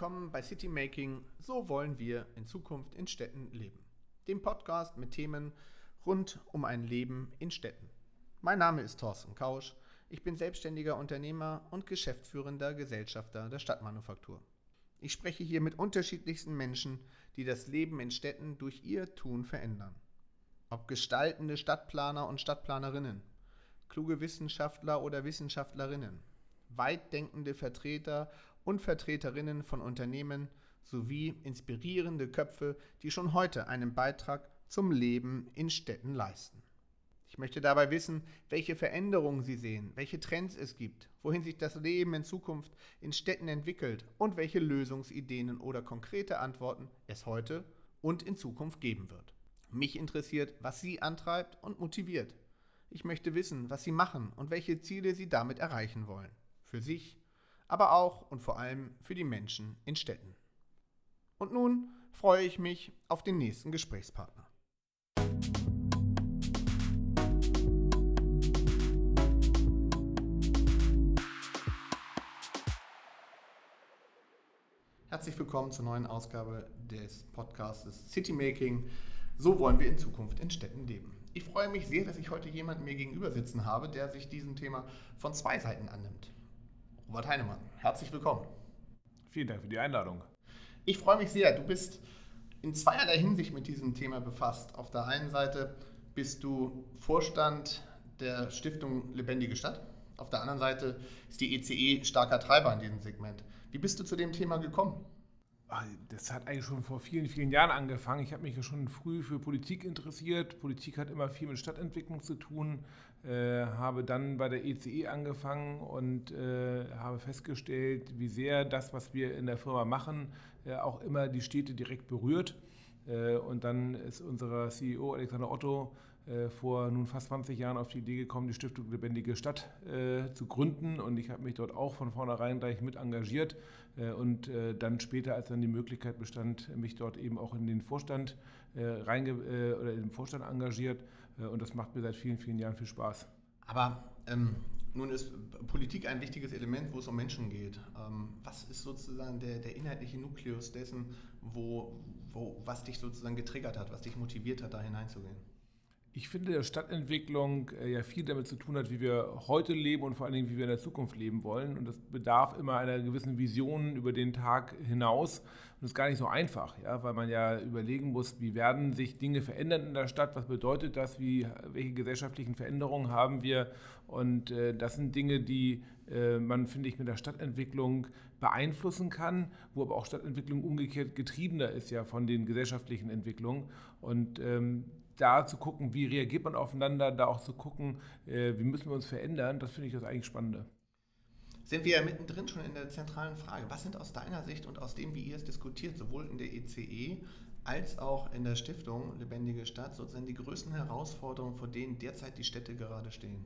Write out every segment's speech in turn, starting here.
Willkommen bei City Making. So wollen wir in Zukunft in Städten leben. Dem Podcast mit Themen rund um ein Leben in Städten. Mein Name ist Thorsten Kausch. Ich bin selbstständiger Unternehmer und geschäftsführender Gesellschafter der Stadtmanufaktur. Ich spreche hier mit unterschiedlichsten Menschen, die das Leben in Städten durch ihr Tun verändern. Ob gestaltende Stadtplaner und Stadtplanerinnen, kluge Wissenschaftler oder Wissenschaftlerinnen, weitdenkende Vertreter und Vertreterinnen von Unternehmen sowie inspirierende Köpfe, die schon heute einen Beitrag zum Leben in Städten leisten. Ich möchte dabei wissen, welche Veränderungen Sie sehen, welche Trends es gibt, wohin sich das Leben in Zukunft in Städten entwickelt und welche Lösungsideen oder konkrete Antworten es heute und in Zukunft geben wird. Mich interessiert, was Sie antreibt und motiviert. Ich möchte wissen, was Sie machen und welche Ziele Sie damit erreichen wollen. Für sich, aber auch und vor allem für die Menschen in Städten. Und nun freue ich mich auf den nächsten Gesprächspartner. Herzlich willkommen zur neuen Ausgabe des Podcasts City Making. So wollen wir in Zukunft in Städten leben. Ich freue mich sehr, dass ich heute jemanden mir gegenüber sitzen habe, der sich diesem Thema von zwei Seiten annimmt. Robert Heinemann, herzlich willkommen. Vielen Dank für die Einladung. Ich freue mich sehr. Du bist in zweierlei Hinsicht mit diesem Thema befasst. Auf der einen Seite bist du Vorstand der Stiftung Lebendige Stadt. Auf der anderen Seite ist die ECE e starker Treiber in diesem Segment. Wie bist du zu dem Thema gekommen? Das hat eigentlich schon vor vielen, vielen Jahren angefangen. Ich habe mich ja schon früh für Politik interessiert. Politik hat immer viel mit Stadtentwicklung zu tun. Äh, habe dann bei der ECE e angefangen und äh, habe festgestellt, wie sehr das, was wir in der Firma machen, äh, auch immer die Städte direkt berührt. Äh, und dann ist unser CEO Alexander Otto äh, vor nun fast 20 Jahren auf die Idee gekommen, die Stiftung Lebendige Stadt zu gründen. Und ich habe mich dort auch von vornherein gleich mit engagiert. Und dann später, als dann die Möglichkeit bestand, mich dort eben auch in den Vorstand reinge oder in den Vorstand engagiert. Und das macht mir seit vielen, vielen Jahren viel Spaß. Aber ähm, nun ist Politik ein wichtiges Element, wo es um Menschen geht. Ähm, was ist sozusagen der, der inhaltliche Nukleus dessen, wo, wo, was dich sozusagen getriggert hat, was dich motiviert hat, da hineinzugehen? Ich finde, dass Stadtentwicklung äh, ja viel damit zu tun hat, wie wir heute leben und vor allen Dingen, wie wir in der Zukunft leben wollen. Und das bedarf immer einer gewissen Vision über den Tag hinaus. Und das ist gar nicht so einfach, ja, weil man ja überlegen muss, wie werden sich Dinge verändern in der Stadt, was bedeutet das, wie, welche gesellschaftlichen Veränderungen haben wir. Und äh, das sind Dinge, die äh, man, finde ich, mit der Stadtentwicklung beeinflussen kann, wo aber auch Stadtentwicklung umgekehrt getriebener ist ja von den gesellschaftlichen Entwicklungen. Und ähm, da zu gucken, wie reagiert man aufeinander, da auch zu gucken, äh, wie müssen wir uns verändern, das finde ich das eigentlich Spannende. Sind wir ja mittendrin schon in der zentralen Frage. Was sind aus deiner Sicht und aus dem, wie ihr es diskutiert, sowohl in der ECE e als auch in der Stiftung Lebendige Stadt, sozusagen die größten Herausforderungen, vor denen derzeit die Städte gerade stehen?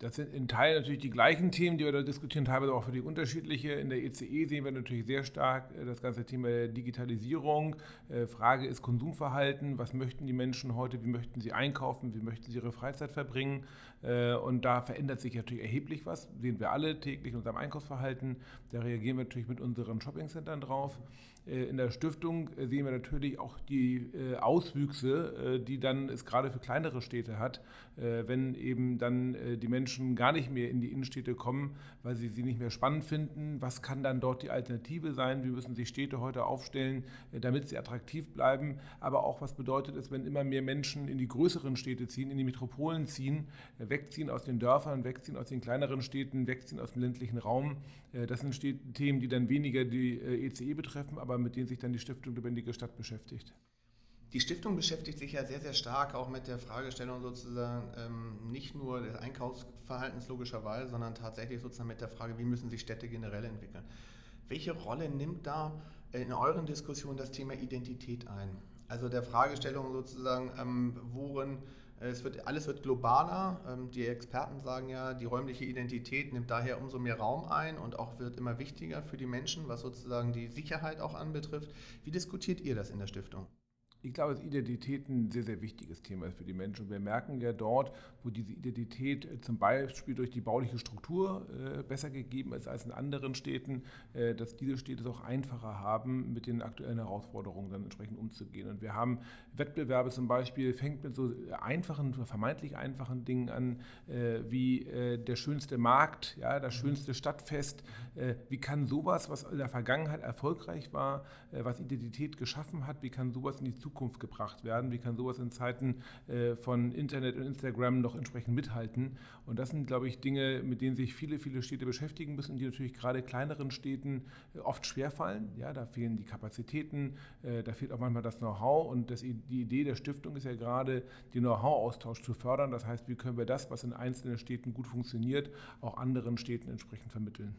Das sind in Teilen natürlich die gleichen Themen, die wir da diskutieren, teilweise auch für die unterschiedliche. In der ECE e sehen wir natürlich sehr stark äh, das ganze Thema Digitalisierung. Äh, Frage ist Konsumverhalten. Was möchten die Menschen heute? Wie möchten sie einkaufen? Wie möchten sie ihre Freizeit verbringen? Äh, und da verändert sich natürlich erheblich was. Sehen wir alle täglich in unserem Einkaufsverhalten. Da reagieren wir natürlich mit unseren Shoppingcentern drauf. In der Stiftung sehen wir natürlich auch die Auswüchse, die dann es gerade für kleinere Städte hat, wenn eben dann die Menschen gar nicht mehr in die Innenstädte kommen, weil sie sie nicht mehr spannend finden. Was kann dann dort die Alternative sein? Wie müssen sich Städte heute aufstellen, äh, damit sie attraktiv bleiben? Aber auch, was bedeutet es, wenn immer mehr Menschen in die größeren Städte ziehen, in die Metropolen ziehen, äh, wegziehen aus den Dörfern, wegziehen aus den kleineren Städten, wegziehen aus dem ländlichen Raum? Äh, das sind Themen, die dann weniger die ECE e betreffen, aber mit denen sich dann die Stiftung Lebendige Stadt beschäftigt. Die Stiftung beschäftigt sich ja sehr, sehr stark auch mit der Fragestellung sozusagen ähm, nicht nur des Einkaufsverhaltens logischerweise, sondern tatsächlich sozusagen mit der Frage, wie müssen sich Städte generell entwickeln. Welche Rolle nimmt da in euren Diskussionen das Thema Identität ein? Also der Fragestellung sozusagen, ähm, worin äh, es wird, alles wird globaler. Ähm, die Experten sagen ja, die räumliche Identität nimmt daher umso mehr Raum ein und auch wird immer wichtiger für die Menschen, was sozusagen die Sicherheit auch anbetrifft. Wie diskutiert ihr das in der Stiftung? Ich glaube, dass Identität ein sehr, sehr wichtiges Thema ist für die Menschen. Und wir merken ja dort, wo diese Identität äh, zum Beispiel durch die bauliche Struktur äh, besser gegeben ist als in anderen Städten, äh, dass diese Städte es auch einfacher haben, mit den aktuellen Herausforderungen dann entsprechend umzugehen. Und wir haben Wettbewerbe zum Beispiel, fängt mit so einfachen, vermeintlich einfachen Dingen an, wie der schönste Markt, ja, das schönste Stadtfest. Wie kann sowas, was in der Vergangenheit erfolgreich war, was Identität geschaffen hat, wie kann sowas in die Zukunft Zukunft gebracht werden? Wie kann sowas in Zeiten äh, von Internet und Instagram noch entsprechend mithalten? Und das sind, glaube ich, Dinge, mit denen sich viele, viele Städte beschäftigen müssen, die natürlich gerade kleineren Städten äh, oft schwerfallen. Ja, da fehlen die Kapazitäten, äh, da fehlt auch manchmal das Know-how. Und das, die Idee der Stiftung ist ja gerade, den Know-how-Austausch zu fördern. Das heißt, wie können wir das, was in einzelnen Städten gut funktioniert, auch anderen Städten entsprechend vermitteln?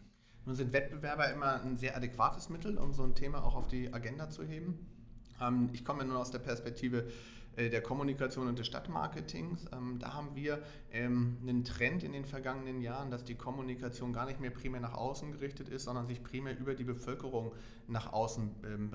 Nun sind Wettbewerber immer ein sehr adäquates Mittel, um so ein Thema auch auf die Agenda zu heben. Ähm, ich komme nur aus der Perspektive äh, der Kommunikation und des Stadtmarketings. Ähm, da haben wir ähm, einen Trend in den vergangenen Jahren, dass die Kommunikation gar nicht mehr primär nach außen gerichtet ist, sondern sich primär über die Bevölkerung nach außen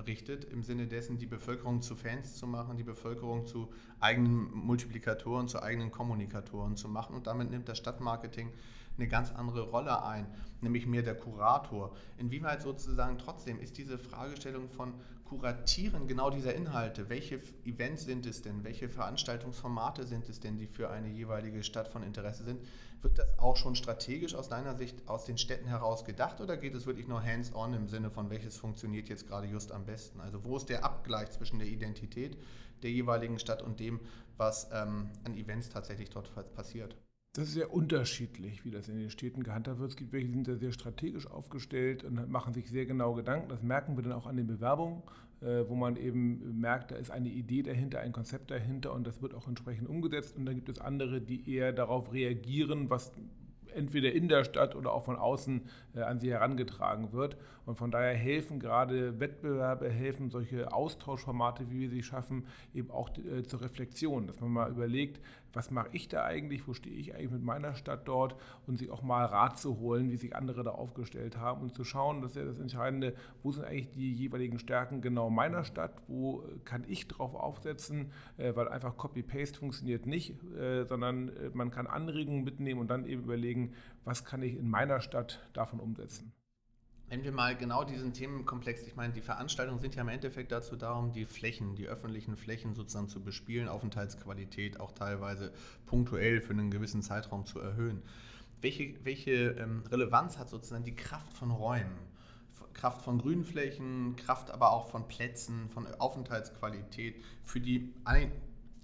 richtet, im Sinne dessen, die Bevölkerung zu Fans zu machen, die Bevölkerung zu eigenen Multiplikatoren, zu eigenen Kommunikatoren zu machen. Und damit nimmt das Stadtmarketing eine ganz andere Rolle ein, nämlich mehr der Kurator. Inwieweit sozusagen trotzdem ist diese Fragestellung von Kuratieren genau dieser Inhalte, welche Events sind es denn, welche Veranstaltungsformate sind es denn, die für eine jeweilige Stadt von Interesse sind, wird das auch schon strategisch aus deiner Sicht aus den Städten heraus gedacht oder geht es wirklich nur hands-on im Sinne von, welches funktioniert jetzt gerade just am besten? Also wo ist der Abgleich zwischen der Identität der jeweiligen Stadt und dem, was ähm, an Events tatsächlich dort passiert? Das ist sehr unterschiedlich, wie das in den Städten gehandhabt wird. Es gibt welche, die sind da sehr strategisch aufgestellt und machen sich sehr genau Gedanken. Das merken wir dann auch an den Bewerbungen, äh, wo man eben merkt, da ist eine Idee dahinter, ein Konzept dahinter und das wird auch entsprechend umgesetzt. Und dann gibt es andere, die eher darauf reagieren, was entweder in der Stadt oder auch von außen äh, an sie herangetragen wird. Und von daher helfen gerade Wettbewerbe, helfen solche Austauschformate, wie wir sie schaffen, eben auch äh, zur Reflexion, dass man mal überlegt, was mache ich da eigentlich, wo stehe ich eigentlich mit meiner Stadt dort? Und sich auch mal Rat zu holen, wie sich andere da aufgestellt haben und zu schauen, das ist ja das Entscheidende, wo sind eigentlich die jeweiligen Stärken genau meiner Stadt, wo kann ich drauf aufsetzen, äh, weil einfach Copy-Paste funktioniert nicht, äh, sondern äh, man kann Anregungen mitnehmen und dann eben überlegen, was kann ich in meiner Stadt davon umsetzen. Wenn wir mal genau diesen Themenkomplex, ich meine, die Veranstaltungen sind ja im Endeffekt dazu da, um die Flächen, die öffentlichen Flächen sozusagen zu bespielen, Aufenthaltsqualität auch teilweise punktuell für einen gewissen Zeitraum zu erhöhen. Welche, welche ähm, Relevanz hat sozusagen die Kraft von Räumen? Kraft von Grünflächen, Kraft aber auch von Plätzen, von Aufenthaltsqualität für die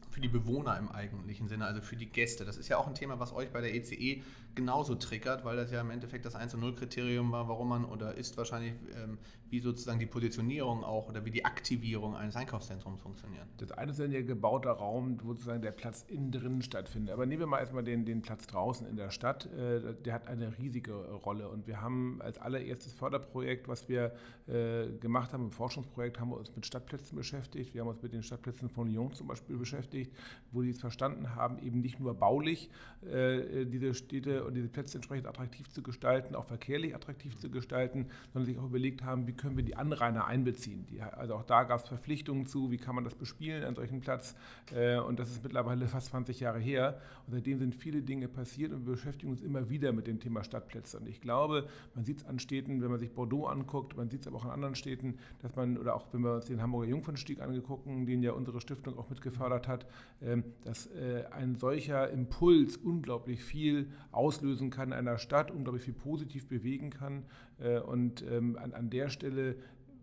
für die Bewohner im eigentlichen Sinne, also für die Gäste. Das ist ja auch ein Thema, was euch bei der ECE genauso triggert, weil das ja im Endeffekt das 1 0 Kriterium war, warum man oder ist wahrscheinlich, ähm, wie sozusagen die Positionierung auch oder wie die Aktivierung eines Einkaufszentrums funktioniert. Das eine ist ja gebauter Raum, wo sozusagen der Platz innen drin stattfindet. Aber nehmen wir mal erstmal den, den Platz draußen in der Stadt. Äh, der hat eine riesige Rolle und wir haben als allererstes Förderprojekt, was wir äh, gemacht haben, ein Forschungsprojekt, haben wir uns mit Stadtplätzen beschäftigt. Wir haben uns mit den Stadtplätzen von Lyon zum Beispiel beschäftigt, wo die es verstanden haben, eben nicht nur baulich äh, diese Städte und diese Plätze entsprechend attraktiv zu gestalten, auch verkehrlich attraktiv zu gestalten, sondern sich auch überlegt haben, wie können wir die Anrainer einbeziehen. Die, also auch da gab es Verpflichtungen zu, wie kann man das bespielen an solchen Platz. Äh, und das ist mittlerweile fast 20 Jahre her. Und seitdem sind viele Dinge passiert und wir beschäftigen uns immer wieder mit dem Thema Stadtplätze. Und ich glaube, man sieht es an Städten, wenn man sich Bordeaux anguckt, man sieht es aber auch an anderen Städten, dass man, oder auch wenn wir uns den Hamburger Jungfernstieg angegucken, den ja unsere Stiftung auch mitgefördert hat, ähm, dass äh, ein solcher Impuls unglaublich viel aus auslösen kann in einer Stadt, unglaublich viel positiv bewegen kann. Äh, und ähm, an, an der Stelle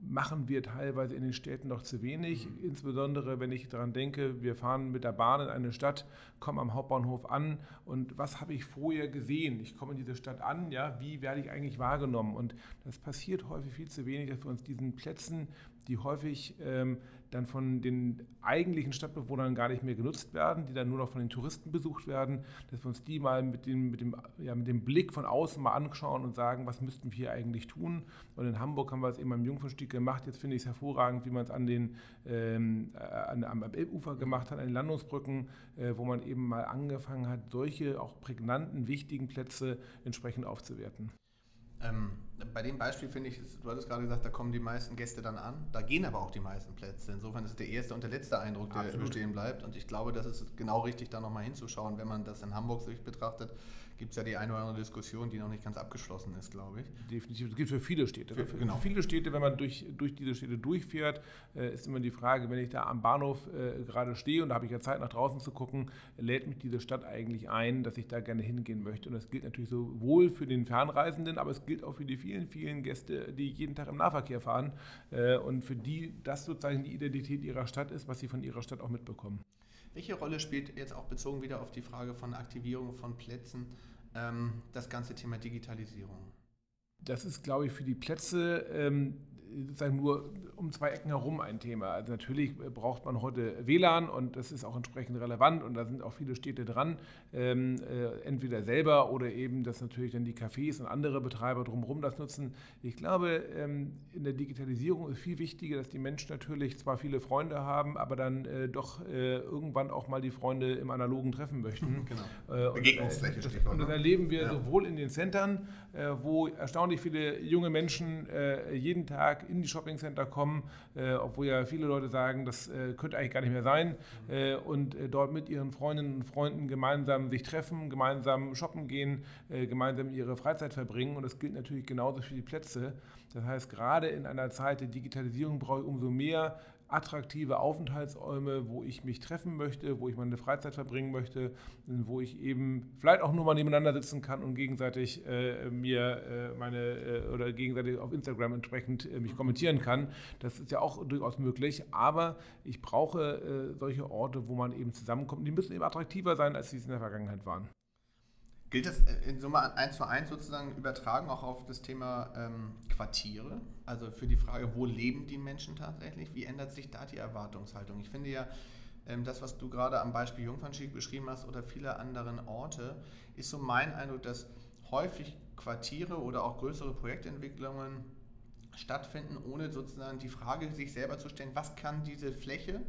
machen wir teilweise in den Städten noch zu wenig. Mhm. Insbesondere, wenn ich daran denke, wir fahren mit der Bahn in eine Stadt, kommen am Hauptbahnhof an und was habe ich vorher gesehen? Ich komme in diese Stadt an, ja, wie werde ich eigentlich wahrgenommen? Und das passiert häufig viel zu wenig, dass wir uns diesen Plätzen, die häufig ähm, dann von den eigentlichen Stadtbewohnern gar nicht mehr genutzt werden, die dann nur noch von den Touristen besucht werden, dass wir uns die mal mit dem, mit dem, ja, mit dem Blick von außen mal anschauen und sagen, was müssten wir hier eigentlich tun. Und in Hamburg haben wir es eben am Jungfernstieg gemacht. Jetzt finde ich es hervorragend, wie man es an den, ähm, äh, an, am Elbufer gemacht hat, an den Landungsbrücken, äh, wo man eben mal angefangen hat, solche auch prägnanten, wichtigen Plätze entsprechend aufzuwerten. Ähm bei dem Beispiel finde ich, du hattest gerade gesagt, da kommen die meisten Gäste dann an, da gehen aber auch die meisten Plätze. Insofern ist es der erste und der letzte Eindruck, der Absolut. bestehen bleibt. Und ich glaube, das ist genau richtig, da nochmal hinzuschauen, wenn man das in Hamburg sich betrachtet gibt es ja die eine oder andere Diskussion, die noch nicht ganz abgeschlossen ist, glaube ich. Definitiv. Das gilt für viele Städte. Für, genau. für viele Städte, wenn man durch, durch diese Städte durchfährt, äh, ist immer die Frage, wenn ich da am Bahnhof äh, gerade stehe und da habe ich ja Zeit nach draußen zu gucken, lädt mich diese Stadt eigentlich ein, dass ich da gerne hingehen möchte. Und das gilt natürlich sowohl für den Fernreisenden, aber es gilt auch für die vielen, vielen Gäste, die jeden Tag im Nahverkehr fahren äh, und für die das sozusagen die Identität ihrer Stadt ist, was sie von ihrer Stadt auch mitbekommen. Welche Rolle spielt jetzt auch bezogen wieder auf die Frage von Aktivierung von Plätzen ähm, das ganze Thema Digitalisierung? Das ist, glaube ich, für die Plätze ähm, sozusagen nur um zwei Ecken herum ein Thema. Also natürlich braucht man heute WLAN und das ist auch entsprechend relevant und da sind auch viele Städte dran, ähm, äh, entweder selber oder eben, dass natürlich dann die Cafés und andere Betreiber drumherum das nutzen. Ich glaube, ähm, in der Digitalisierung ist viel wichtiger, dass die Menschen natürlich zwar viele Freunde haben, aber dann äh, doch äh, irgendwann auch mal die Freunde im Analogen treffen möchten. Genau. Begegnungsfläche. Und, das, und das erleben wir ja. sowohl in den Centern, äh, wo erstaunlich viele junge Menschen äh, jeden Tag in die Shoppingcenter kommen, äh, obwohl ja viele Leute sagen, das äh, könnte eigentlich gar nicht mehr sein, äh, und äh, dort mit ihren Freundinnen und Freunden gemeinsam sich treffen, gemeinsam shoppen gehen, äh, gemeinsam ihre Freizeit verbringen. Und das gilt natürlich genauso für die Plätze. Das heißt, gerade in einer Zeit der Digitalisierung brauche ich umso mehr attraktive Aufenthaltsräume, wo ich mich treffen möchte, wo ich meine Freizeit verbringen möchte, wo ich eben vielleicht auch nur mal nebeneinander sitzen kann und gegenseitig äh, mir äh, meine äh, oder gegenseitig auf Instagram entsprechend äh, mich kommentieren kann. Das ist ja auch durchaus möglich, aber ich brauche äh, solche Orte, wo man eben zusammenkommt. Die müssen eben attraktiver sein, als sie es in der Vergangenheit waren. Gilt das in Summe eins zu eins sozusagen übertragen auch auf das Thema ähm, Quartiere? Also für die Frage, wo leben die Menschen tatsächlich? Wie ändert sich da die Erwartungshaltung? Ich finde ja, ähm, das, was du gerade am Beispiel Jungfernschied beschrieben hast oder viele anderen Orte, ist so mein Eindruck, dass häufig Quartiere oder auch größere Projektentwicklungen stattfinden, ohne sozusagen die Frage sich selber zu stellen, was kann diese Fläche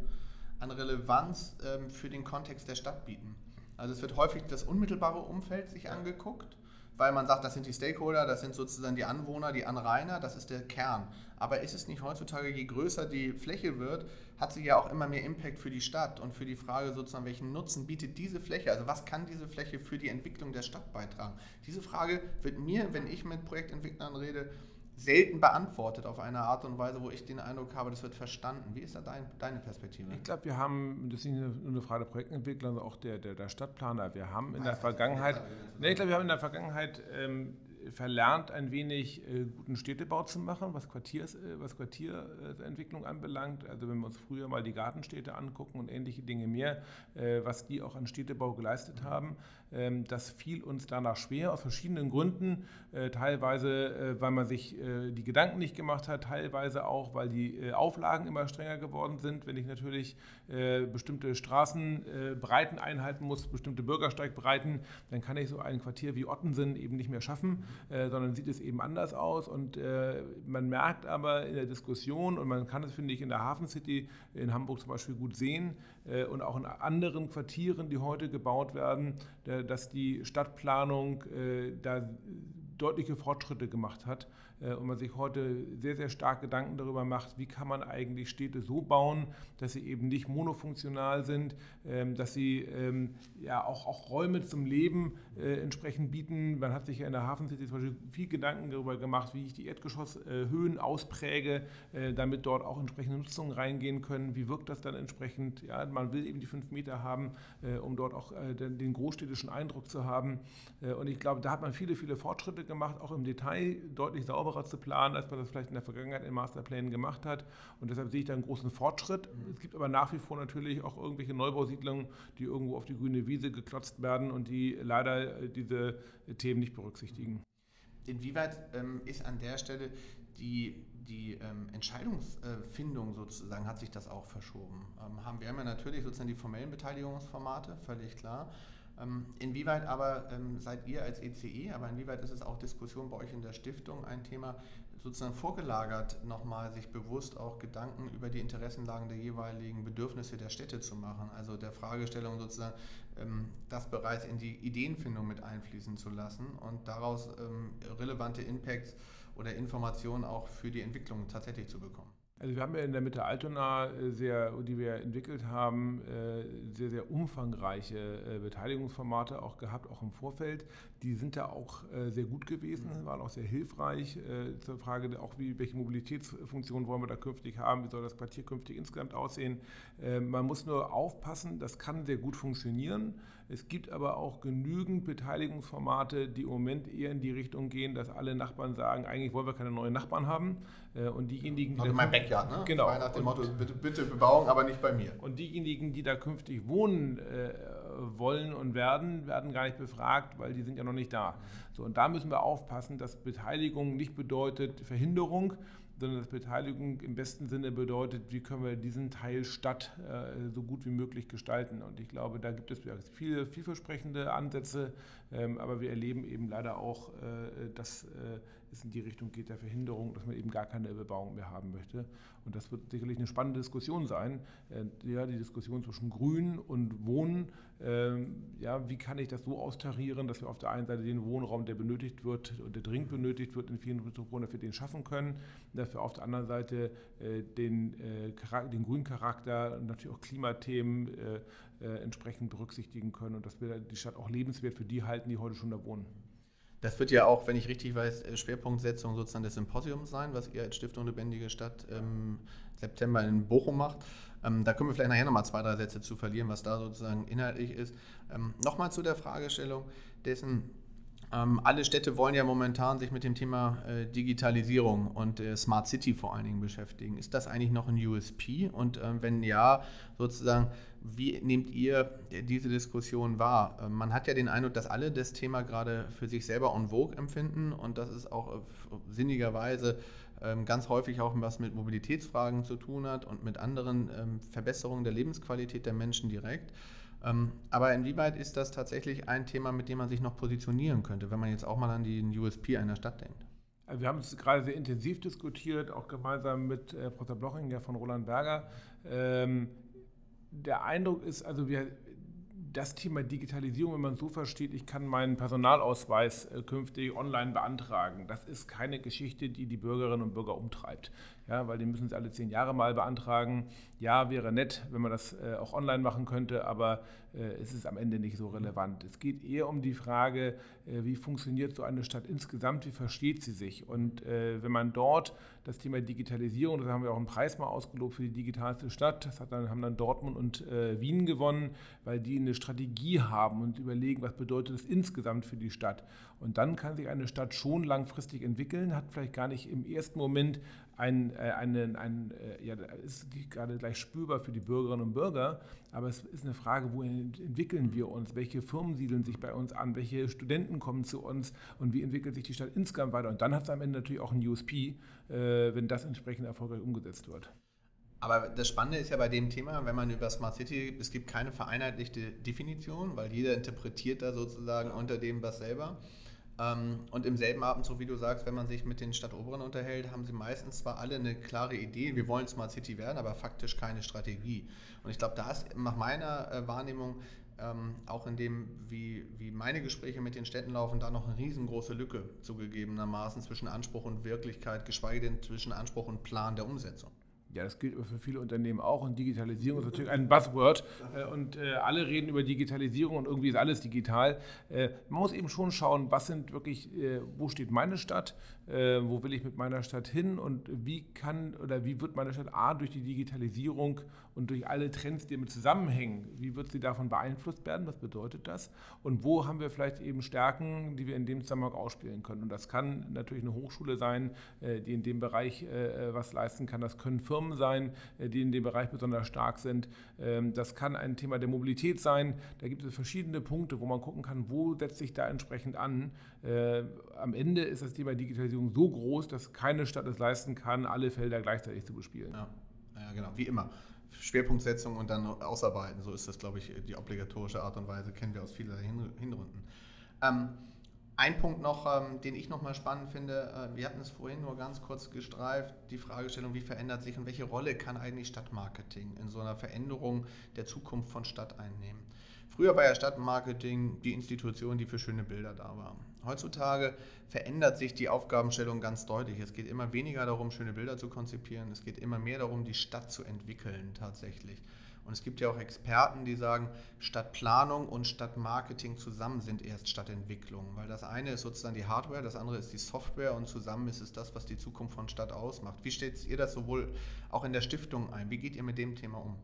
an Relevanz ähm, für den Kontext der Stadt bieten? Also es wird häufig das unmittelbare Umfeld sich angeguckt, weil man sagt, das sind die Stakeholder, das sind sozusagen die Anwohner, die Anrainer, das ist der Kern. Aber ist es nicht heutzutage, je größer die Fläche wird, hat sie ja auch immer mehr Impact für die Stadt und für die Frage sozusagen, welchen Nutzen bietet diese Fläche, also was kann diese Fläche für die Entwicklung der Stadt beitragen? Diese Frage wird mir, wenn ich mit Projektentwicklern rede, selten beantwortet auf eine Art und Weise, wo ich den Eindruck habe, das wird verstanden. Wie ist da dein, deine Perspektive? Ich glaube, wir haben, das ist nicht nur eine Frage der Projektentwickler, sondern auch der, der, der Stadtplaner. Wir haben in der Vergangenheit, nee, ich glaube, wir haben in der Vergangenheit ähm, verlernt, ein wenig äh, guten Städtebau zu machen, was, Quartiers, äh, was Quartierentwicklung anbelangt. Also wenn wir uns früher mal die Gartenstädte angucken und ähnliche Dinge mehr, äh, was die auch an Städtebau geleistet haben, ähm, das fiel uns danach schwer aus verschiedenen Gründen. Äh, teilweise, äh, weil man sich äh, die Gedanken nicht gemacht hat, teilweise auch, weil die Auflagen immer strenger geworden sind. Wenn ich natürlich bestimmte Straßenbreiten einhalten muss, bestimmte Bürgersteigbreiten, dann kann ich so ein Quartier wie Ottensen eben nicht mehr schaffen, sondern sieht es eben anders aus. Und man merkt aber in der Diskussion, und man kann es, finde ich, in der Hafen City in Hamburg zum Beispiel gut sehen und auch in anderen Quartieren, die heute gebaut werden, dass die Stadtplanung äh, da deutliche Fortschritte gemacht hat. äh, und man sich heute sehr, sehr stark Gedanken darüber macht, wie kann man eigentlich Städte so bauen, dass sie eben nicht monofunktional sind, ähm, dass sie ähm, ja auch, auch Räume zum Leben äh, entsprechend bieten. Man hat sich ja in der Hafen zum Beispiel viel Gedanken darüber gemacht, wie ich die Erdgeschosshöhen auspräge, äh, damit dort auch entsprechende Nutzungen reingehen können. Wie wirkt das dann entsprechend? Ja, man will eben die fünf Meter haben, um dort auch den großstädtischen Eindruck zu haben. Und ich glaube, da hat man viele, viele Fortschritte gemacht, auch im Detail deutlich sauberer zu planen, als man das vielleicht in der Vergangenheit in Masterplänen gemacht hat. Und deshalb sehe ich da einen großen Fortschritt. Es gibt aber nach wie vor natürlich auch irgendwelche Neubausiedlungen, die irgendwo auf die grüne Wiese geklotzt werden und die leider diese Themen nicht berücksichtigen. Inwieweit ähm, ist an der Stelle die, die ähm, Entscheidungsfindung sozusagen, hat sich das auch verschoben? Ähm, haben wir haben ja natürlich sozusagen die formellen Beteiligungsformate, völlig klar. Ähm, inwieweit aber ähm, seid ihr als ECE, aber inwieweit ist es auch Diskussion bei euch in der Stiftung ein Thema, sozusagen vorgelagert, nochmal sich bewusst auch Gedanken über die Interessenlagen der jeweiligen Bedürfnisse der Städte zu machen? Also der Fragestellung sozusagen, ähm, das bereits in die Ideenfindung mit einfließen zu lassen und daraus relevante Impacts oder Informationen auch für die Entwicklung tatsächlich zu bekommen? Also wir haben ja in der Mitte Altona äh, sehr, die wir entwickelt haben, äh, sehr, sehr umfangreiche äh, Beteiligungsformate auch gehabt, auch im Vorfeld. Die sind da auch sehr gut gewesen, mhm. waren auch sehr hilfreich zur Frage auch, wie, welche Mobilitätsfunktionen wollen wir da künftig haben, wie soll das Quartier künftig insgesamt aussehen. Man muss nur aufpassen, das kann sehr gut funktionieren. Es gibt aber auch genügend Beteiligungsformate, die im Moment eher in die Richtung gehen, dass alle Nachbarn sagen, eigentlich wollen wir keine neuen Nachbarn haben. Und diejenigen, die. Also mein Backyard, ne? Genau. Nach dem Motto, bitte, bitte Bebauung, aber nicht bei mir. Und diejenigen, die da künftig wohnen äh, wollen und werden, werden gar nicht befragt, weil die sind ja noch nicht da. So, und da müssen wir aufpassen, dass Beteiligung nicht bedeutet Verhinderung, sondern dass Beteiligung im besten Sinne bedeutet, wie können wir diesen Teil Stadt äh, so gut wie möglich gestalten. Und ich glaube, da gibt es viele vielversprechende Ansätze, ähm, aber wir erleben eben leider auch, äh, dass äh, es in die Richtung geht der Verhinderung, dass man eben gar keine Bebauung mehr haben möchte. Und das wird sicherlich eine spannende Diskussion sein. Äh, ja, die Diskussion zwischen Grün und Wohnen. Ähm, ja, wie kann ich das so austarieren, dass wir auf der einen Seite den Wohnraum, der benötigt wird und der dringend benötigt wird in vielen Metropolen, dass wir den schaffen können, dass wir auf der anderen Seite äh, den, äh, den grünen Charakter und natürlich auch Klimathemen entsprechend berücksichtigen können und dass wir die Stadt auch lebenswert für die halten, die heute schon da wohnen. Das wird ja auch, wenn ich richtig weiß, äh, Schwerpunktsetzung sozusagen des Symposiums sein, was ihr als Stiftung Lebendige Stadt im September in Bochum macht. Ähm, da können wir vielleicht nachher nochmal zwei, drei Sätze zu verlieren, was da sozusagen inhaltlich ist. Ähm, nochmal zu der Fragestellung dessen, ähm, alle Städte wollen ja momentan sich mit dem Thema äh, Digitalisierung und äh, Smart City vor allen Dingen beschäftigen. Ist das eigentlich noch ein USP? Und äh, wenn ja, sozusagen, wie nehmt ihr diese Diskussion wahr? Ähm, man hat ja den Eindruck, dass alle das Thema gerade für sich selber en vogue empfinden und das ist auch äh, sinnigerweise ähm, ganz häufig auch was mit Mobilitätsfragen zu tun hat und mit anderen ähm, Verbesserungen der Lebensqualität der Menschen direkt. Ähm, aber inwieweit ist das tatsächlich ein Thema, mit dem man sich noch positionieren könnte, wenn man jetzt auch mal an den USP einer Stadt denkt? Also wir haben es gerade sehr intensiv diskutiert, auch gemeinsam mit äh, Professor Blochinger von Roland Berger. Ähm, der Eindruck ist, also wir, das Thema Digitalisierung, wenn man so versteht, ich kann meinen Personalausweis äh, künftig online beantragen, das ist keine Geschichte, die die Bürgerinnen und Bürger umtreibt. Ja, weil die müssen es alle zehn Jahre mal beantragen. Ja, wäre nett, wenn man das äh, auch online machen könnte, aber äh, es ist am Ende nicht so relevant. Es geht eher um die Frage, wie funktioniert so eine Stadt insgesamt, wie versteht sie sich? Und wenn man dort das Thema Digitalisierung, das haben wir auch einen Preis mal ausgelobt für die digitalste Stadt, das dann, haben dann Dortmund und äh, Wien gewonnen, weil die eine Strategie haben und überlegen, was bedeutet das insgesamt für die Stadt. Und dann kann sich eine Stadt schon langfristig entwickeln, hat vielleicht gar nicht im ersten Moment ein, äh, ein, ein, äh, ja, ist gerade gleich spürbar für die Bürgerinnen und Bürger, aber es ist eine Frage, wo entwickeln wir uns, welche Firmen siedeln sich bei uns an, welche Studenten kommen zu uns und wie entwickelt sich die Stadt insgesamt weiter. Und dann hat es am Ende natürlich auch ein USP, äh, wenn das entsprechend erfolgreich umgesetzt wird. Aber das Spannende ist ja bei dem Thema, wenn man über Smart City, es gibt keine vereinheitlichte Definition, weil jeder interpretiert da sozusagen unter dem was selber. Ähm, und im selben Abendzug, wie du sagst, wenn man sich mit den Stadtoberen unterhält, haben sie meistens zwar alle eine klare Idee, wir wollen Smart City werden, aber faktisch keine Strategie. Und ich glaube, da ist nach meiner äh, Wahrnehmung ähm, auch in dem, wie, wie meine Gespräche mit den Städten laufen, da noch eine riesengroße Lücke zugegebenermaßen zwischen Anspruch und Wirklichkeit, geschweige denn zwischen Anspruch und Plan der Umsetzung. Ja, das gilt für viele Unternehmen auch und Digitalisierung ist natürlich ein Buzzword äh, und äh, alle reden über Digitalisierung und irgendwie ist alles digital. Äh, man muss eben schon schauen, was sind wirklich, wo steht meine Stadt, wo will ich mit meiner Stadt hin und wie kann oder wie wird meine Stadt A durch die Digitalisierung und durch alle Trends, die damit zusammenhängen, wie wird sie davon beeinflusst werden, was bedeutet das und wo haben wir vielleicht eben Stärken, die wir in dem Zusammenhang ausspielen können. Und das kann natürlich eine Hochschule sein, die in dem Bereich was leisten kann, das können Firmen Firmen sein, äh, die in dem Bereich besonders stark sind. Ähm, das kann ein Thema der Mobilität sein. Da gibt es verschiedene Punkte, wo man gucken kann, wo setzt sich da entsprechend an. Äh, am Ende ist das Thema Digitalisierung so groß, dass keine Stadt es leisten kann, alle Felder gleichzeitig zu bespielen. Ja, ja genau, wie immer. Schwerpunktsetzung und dann ausarbeiten. So ist das, glaube ich, die obligatorische Art und Weise, kennen wir aus vielen Hinrunden. Ähm, ein Punkt noch, ähm, den ich nochmal spannend finde, äh, wir hatten es vorhin nur ganz kurz gestreift, die Fragestellung, wie verändert sich und welche Rolle kann eigentlich Stadtmarketing in so einer Veränderung der Zukunft von Stadt einnehmen? Früher war ja Stadtmarketing die Institution, die für schöne Bilder da war. Heutzutage verändert sich die Aufgabenstellung ganz deutlich. Es geht immer weniger darum, schöne Bilder zu konzipieren. Es geht immer mehr darum, die Stadt zu entwickeln tatsächlich. Und es gibt ja auch Experten, die sagen, Stadtplanung und Stadtmarketing zusammen sind erst Stadtentwicklung. Weil das eine ist sozusagen die Hardware, das andere ist die Software und zusammen ist es das, was die Zukunft von Stadt ausmacht. Wie stellt ihr das sowohl auch in der Stiftung ein? Wie geht ihr mit dem Thema um?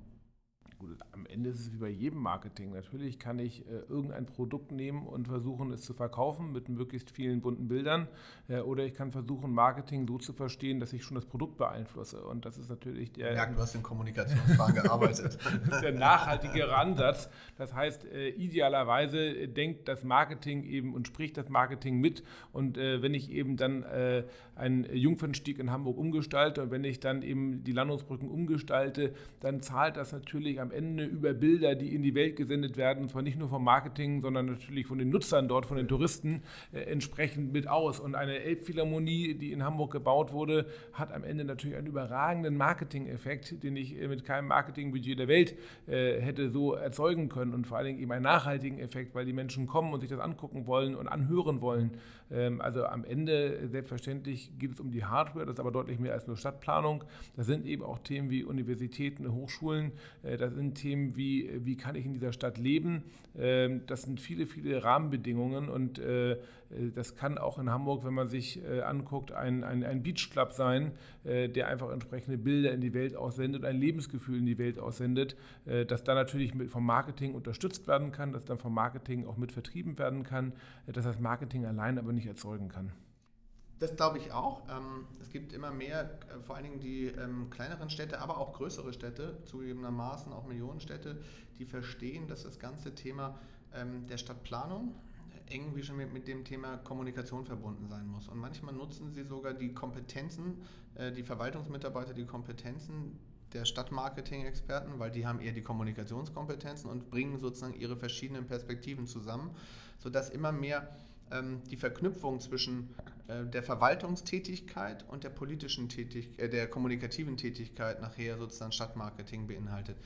Gut, am Ende ist es wie bei jedem Marketing. Natürlich kann ich äh, irgendein Produkt nehmen und versuchen, es zu verkaufen mit möglichst vielen bunten Bildern. Äh, oder ich kann versuchen, Marketing so zu verstehen, dass ich schon das Produkt beeinflusse. Und das ist natürlich der. Merken, du hast in Kommunikationsfragen gearbeitet. das ist der nachhaltigere Ansatz. Das heißt, äh, idealerweise denkt das Marketing eben und spricht das Marketing mit. Und äh, wenn ich eben dann äh, einen Jungfernstieg in Hamburg umgestalte und wenn ich dann eben die Landungsbrücken umgestalte, dann zahlt das natürlich am Ende über Bilder, die in die Welt gesendet werden, und zwar nicht nur vom Marketing, sondern natürlich von den Nutzern dort, von den Touristen, äh, entsprechend mit aus. Und eine Elbphilharmonie, die in Hamburg gebaut wurde, hat am Ende natürlich einen überragenden Marketing-Effekt, den ich äh, mit keinem Marketingbudget der Welt äh, hätte so erzeugen können und vor allen Dingen eben einen nachhaltigen Effekt, weil die Menschen kommen und sich das angucken wollen und anhören wollen. Ähm, also am Ende, selbstverständlich, geht es um die Hardware, das ist aber deutlich mehr als nur Stadtplanung. Das sind eben auch Themen wie Universitäten, Hochschulen, äh, das sind Themen wie, wie kann ich in dieser Stadt leben. Ähm, das sind viele, viele Rahmenbedingungen und äh, das kann auch in Hamburg, wenn man sich äh, anguckt, ein, ein, ein Beachclub sein, der einfach entsprechende Bilder in die Welt aussendet, ein Lebensgefühl in die Welt aussendet, das dann natürlich vom Marketing unterstützt werden kann, das dann vom Marketing auch mit vertrieben werden kann, dass das Marketing allein aber nicht erzeugen kann. Das glaube ich auch. Ähm, es gibt immer mehr, äh, vor allen Dingen die ähm, kleineren Städte, aber auch größere Städte, zugegebenermaßen auch Millionenstädte, die verstehen, dass das ganze Thema ähm, der Stadtplanung eng wie schon mit, dem Thema Kommunikation verbunden sein muss. Und manchmal nutzen sie sogar die Kompetenzen, äh, die Verwaltungsmitarbeiter, die Kompetenzen der Stadtmarketing-Experten, weil die haben eher die Kommunikationskompetenzen und bringen sozusagen ihre verschiedenen Perspektiven zusammen, sodass immer mehr ähm, die Verknüpfung zwischen äh, der Verwaltungstätigkeit und der politischen Tätigkeit, äh, der kommunikativen Tätigkeit nachher sozusagen Stadtmarketing beinhaltet.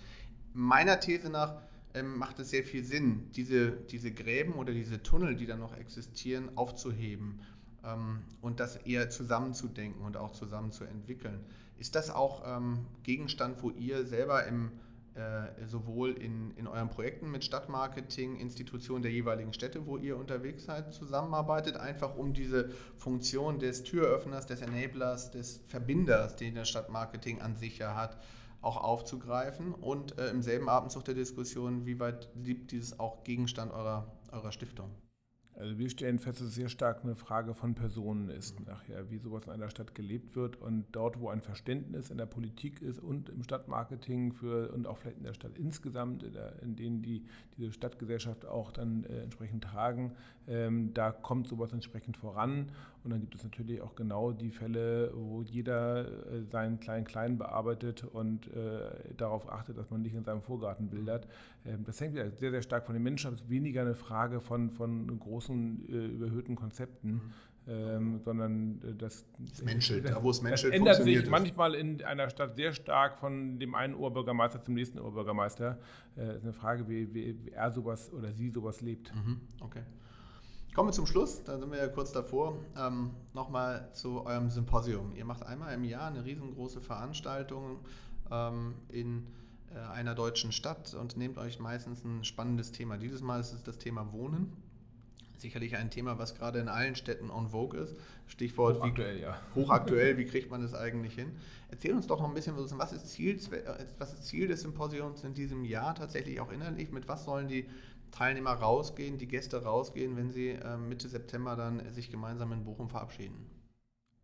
Meiner These nach ähm, macht es sehr viel Sinn, diese, diese Gräben oder diese Tunnel, die da noch existieren, aufzuheben ähm, und das eher zusammenzudenken und auch zusammen zu entwickeln. Ist das auch ähm, Gegenstand, wo ihr selber im äh, sowohl in, in euren Projekten mit Stadtmarketing, Institutionen der jeweiligen Städte, wo ihr unterwegs seid, zusammenarbeitet, einfach um diese Funktion des Türöffners, des Enablers, des Verbinders, den das Stadtmarketing an sich ja hat, auch aufzugreifen und äh, im selben Abendzug der Diskussion, wie weit liegt dieses auch Gegenstand eurer, eurer Stiftung? Also wir stellen fest, dass es sehr stark eine Frage von Personen ist, nachher, wie sowas in einer Stadt gelebt wird und dort, wo ein Verständnis in der Politik ist und im Stadtmarketing für und auch vielleicht in der Stadt insgesamt, in, der, in denen die diese Stadtgesellschaft auch dann äh, entsprechend tragen, ähm, da kommt sowas entsprechend voran und dann gibt es natürlich auch genau die Fälle, wo jeder äh, seinen kleinen Kleinen bearbeitet und äh, darauf achtet, dass man nicht in seinem Vorgarten bildert. Ähm, das hängt ja sehr, sehr stark von den Menschen ab. Es ist weniger eine Frage von, von großen, äh, überhöhten Konzepten. Mhm. Ähm, sondern äh, das, das menschelt, da wo es menschelt, das ändert sich manchmal in einer Stadt sehr stark von dem einen Oberbürgermeister zum nächsten Oberbürgermeister. Äh, ist eine Frage, wie, wie, er sowas oder sie sowas lebt. Mhm. Okay. Kommen wir zum Schluss, da sind wir ja kurz davor. Ähm, Nochmal zu eurem Symposium. Ihr macht einmal im Jahr eine riesengroße Veranstaltung ähm, in äh, einer deutschen Stadt und nehmt euch meistens ein spannendes Thema. Dieses Mal ist es das Thema Wohnen. Sicherlich ein Thema, was gerade in allen Städten on vogue ist. Stichwort hochaktuell, wie, ja. Hochaktuell, wie kriegt man das eigentlich hin? Erzähl uns doch noch ein bisschen, was ist, Ziel, was ist Ziel des Symposiums in diesem Jahr tatsächlich auch innerlich? Mit was sollen die Teilnehmer rausgehen, die Gäste rausgehen, wenn sie äh, Mitte September dann sich gemeinsam in Bochum verabschieden?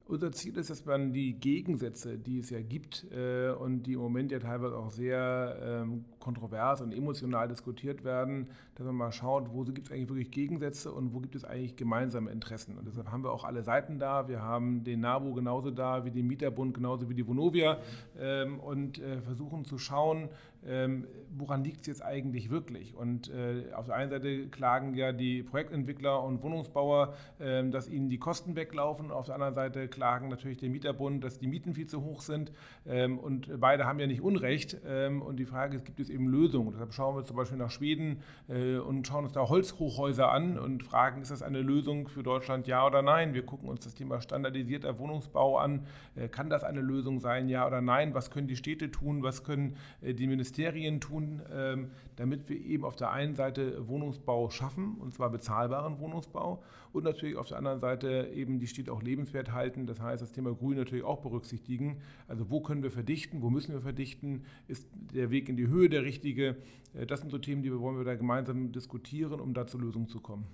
Unser Ziel ist, dass man die Gegensätze, die es ja gibt äh, und die im Moment ja teilweise auch sehr ähm, kontrovers und emotional diskutiert werden, dass man mal schaut, wo gibt es eigentlich wirklich Gegensätze und wo gibt es eigentlich gemeinsame Interessen. Und deshalb haben wir auch alle Seiten da. Wir haben den NABU genauso da, wie den Mieterbund, genauso wie die Vonovia ähm, und äh, versuchen zu schauen, ähm, woran liegt es jetzt eigentlich wirklich? Und äh, auf der einen Seite klagen ja die Projektentwickler und Wohnungsbauer, äh, dass ihnen die Kosten weglaufen. Auf der anderen Seite klagen natürlich der Mieterbund, dass die Mieten viel zu hoch sind. Ähm, und beide haben ja nicht Unrecht. Ähm, und die Frage ist, gibt es eben Lösungen? Deshalb schauen wir zum Beispiel nach Schweden äh, und schauen uns da Holzhochhäuser an und fragen, ist das eine Lösung für Deutschland, ja oder nein? Wir gucken uns das Thema standardisierter Wohnungsbau an. Äh, kann das eine Lösung sein, ja oder nein? Was können die Städte tun? Was können äh, die Ministerien tun, ähm, damit wir eben auf der einen Seite Wohnungsbau schaffen, und zwar bezahlbaren Wohnungsbau, und natürlich auf der anderen Seite eben die Städte auch lebenswert halten. Das heißt, das Thema Grün natürlich auch berücksichtigen. Also wo können wir verdichten, wo müssen wir verdichten? Ist der Weg in die Höhe der richtige? Äh, das sind so Themen, die wir wollen wir da gemeinsam diskutieren, um da zur Lösung zu kommen.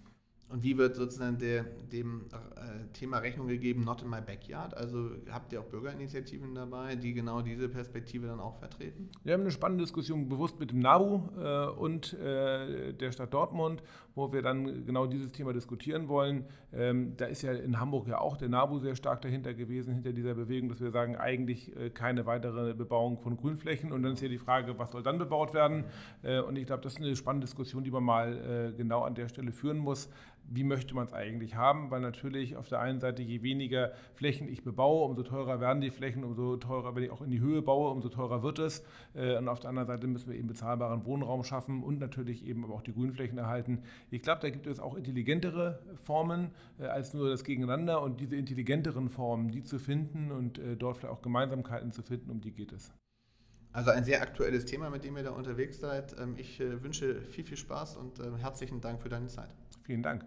Und wie wird sozusagen der, dem äh, Thema Rechnung gegeben, not in my backyard? Also habt ihr auch Bürgerinitiativen dabei, die genau diese Perspektive dann auch vertreten? Wir haben eine spannende Diskussion bewusst mit dem NABU äh, und äh, der Stadt Dortmund, wo wir dann genau dieses Thema diskutieren wollen. Ähm, da ist ja in Hamburg ja auch der NABU sehr stark dahinter gewesen, hinter dieser Bewegung, dass wir sagen, eigentlich äh, keine weitere Bebauung von Grünflächen. Und dann ist ja die Frage, was soll dann bebaut werden? Äh, und ich glaube, das ist eine spannende Diskussion, die man mal äh, genau an der Stelle führen muss wie möchte man es eigentlich haben, weil natürlich auf der einen Seite, je weniger Flächen ich bebaue, umso teurer werden die Flächen, umso teurer, wenn ich auch in die Höhe baue, umso teurer wird es. Und auf der anderen Seite müssen wir eben bezahlbaren Wohnraum schaffen und natürlich eben aber auch die Grünflächen erhalten. Ich glaube, da gibt es auch intelligentere Formen äh, als nur das Gegeneinander und diese intelligenteren Formen, die zu finden und äh, dort vielleicht auch Gemeinsamkeiten zu finden, um die geht es. Also ein sehr aktuelles Thema, mit dem ihr da unterwegs seid. Ähm, ich wünsche viel, viel Spaß und herzlichen Dank für deine Zeit. Vielen Dank.